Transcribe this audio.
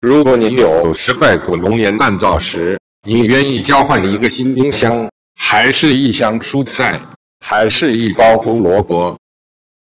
如果你有十块古龙岩锻造石，你愿意交换一个新冰箱，还是一箱蔬菜，还是一包胡萝卜？